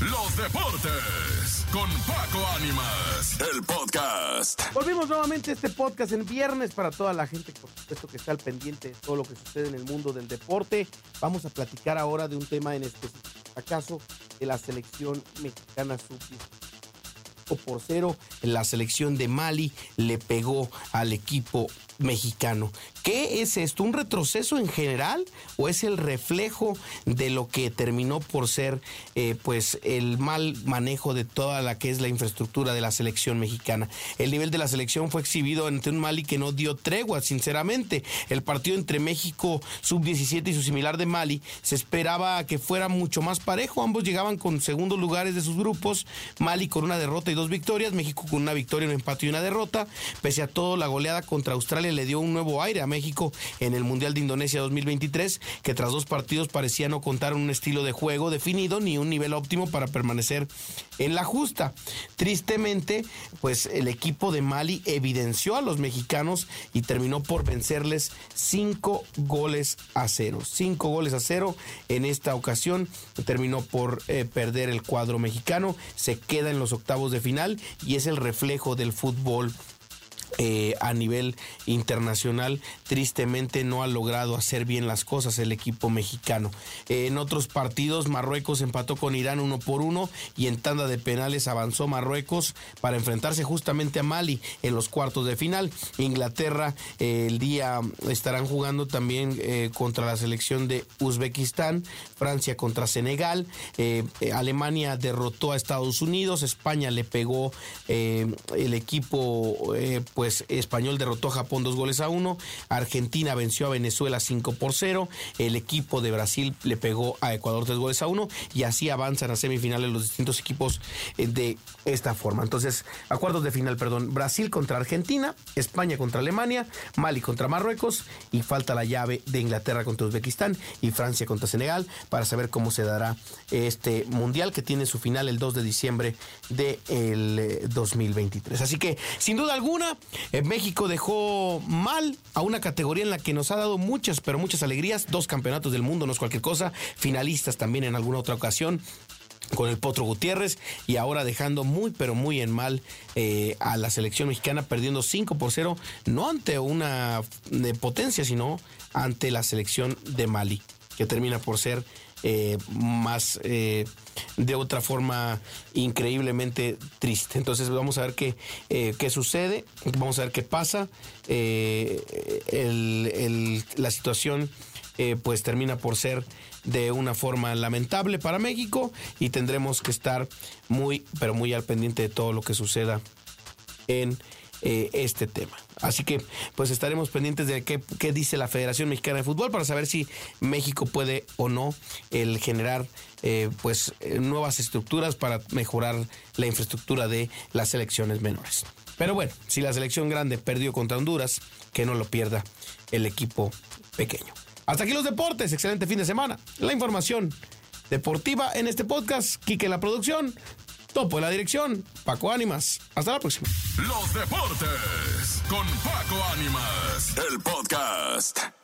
los deportes con Paco Ánimas, el podcast. Volvimos nuevamente a este podcast en viernes para toda la gente, por supuesto, que está al pendiente de todo lo que sucede en el mundo del deporte. Vamos a platicar ahora de un tema en específico, acaso de la selección mexicana sub por cero. La selección de Mali le pegó al equipo mexicano. ¿Qué es esto? ¿Un retroceso en general o es el reflejo de lo que terminó por ser eh, pues el mal manejo de toda la que es la infraestructura de la selección mexicana? El nivel de la selección fue exhibido ante un Mali que no dio tregua, sinceramente. El partido entre México sub-17 y su similar de Mali se esperaba que fuera mucho más parejo. Ambos llegaban con segundos lugares de sus grupos. Mali con una derrota y dos victorias. México con una victoria, un empate y una derrota. Pese a todo, la goleada contra Australia le dio un nuevo aire a México en el Mundial de Indonesia 2023, que tras dos partidos parecía no contar un estilo de juego definido ni un nivel óptimo para permanecer en la justa. Tristemente, pues el equipo de Mali evidenció a los mexicanos y terminó por vencerles cinco goles a cero. Cinco goles a cero en esta ocasión. Terminó por eh, perder el cuadro mexicano. Se queda en los octavos de final y es el reflejo del fútbol eh, a nivel internacional tristemente no ha logrado hacer bien las cosas el equipo mexicano. en otros partidos Marruecos empató con Irán uno por uno y en tanda de penales avanzó Marruecos para enfrentarse justamente a Mali en los cuartos de final. Inglaterra eh, el día estarán jugando también eh, contra la selección de Uzbekistán, Francia contra Senegal, Alemania derrotó a Estados Unidos, España le pegó el equipo pues Español derrotó a Japón dos goles a uno, Argentina venció a Venezuela 5 por 0, el equipo de Brasil le pegó a Ecuador tres goles a uno y así avanzan a semifinales los distintos equipos eh, de esta forma. Entonces, a cuartos de final, perdón, Brasil contra Argentina, España contra Alemania, Mali contra Marruecos y falta la llave de Inglaterra contra Uzbekistán y Francia contra Senegal para saber cómo se dará este mundial que tiene su final el 2 de diciembre del 2023. Eh, así que, sin duda alguna, México dejó mal a una categoría en la que nos ha dado muchas, pero muchas alegrías. Dos campeonatos del mundo, no es cualquier cosa. Finalistas también en alguna otra ocasión con el Potro Gutiérrez y ahora dejando muy pero muy en mal eh, a la selección mexicana perdiendo 5 por 0 no ante una eh, potencia sino ante la selección de Mali que termina por ser eh, más eh, de otra forma increíblemente triste. Entonces vamos a ver qué, eh, qué sucede, vamos a ver qué pasa. la situación pues termina por ser de una forma lamentable para México y tendremos que estar muy, pero muy al pendiente de todo lo que suceda en eh, este tema. Así que pues estaremos pendientes de qué, qué, dice la Federación Mexicana de Fútbol para saber si México puede o no el generar eh, pues eh, nuevas estructuras para mejorar la infraestructura de las selecciones menores. Pero bueno, si la selección grande perdió contra Honduras, que no lo pierda el equipo pequeño. Hasta aquí los deportes, excelente fin de semana. La información deportiva en este podcast, Quique la producción, Topo en la dirección, Paco Ánimas. Hasta la próxima. Los deportes con Paco Ánimas, el podcast.